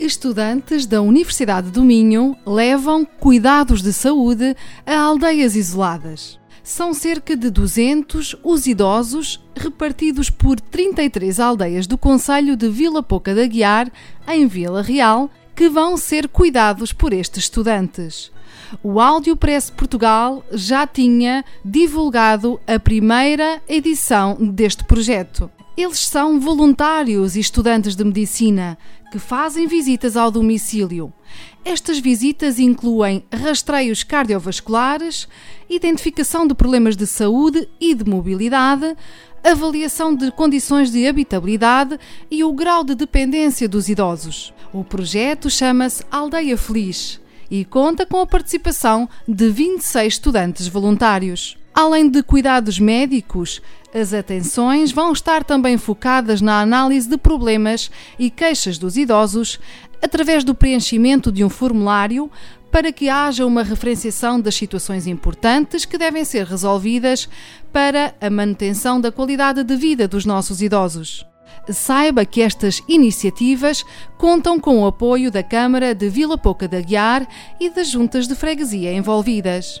Estudantes da Universidade do Minho levam cuidados de saúde a aldeias isoladas. São cerca de 200 os idosos repartidos por 33 aldeias do Conselho de Vila Pouca da Guiar, em Vila Real, que vão ser cuidados por estes estudantes. O Áudio Press Portugal já tinha divulgado a primeira edição deste projeto. Eles são voluntários e estudantes de medicina que fazem visitas ao domicílio. Estas visitas incluem rastreios cardiovasculares, identificação de problemas de saúde e de mobilidade, avaliação de condições de habitabilidade e o grau de dependência dos idosos. O projeto chama-se Aldeia Feliz e conta com a participação de 26 estudantes voluntários. Além de cuidados médicos, as atenções vão estar também focadas na análise de problemas e queixas dos idosos através do preenchimento de um formulário para que haja uma referenciação das situações importantes que devem ser resolvidas para a manutenção da qualidade de vida dos nossos idosos. Saiba que estas iniciativas contam com o apoio da Câmara de Vila Pouca da Guiar e das juntas de freguesia envolvidas.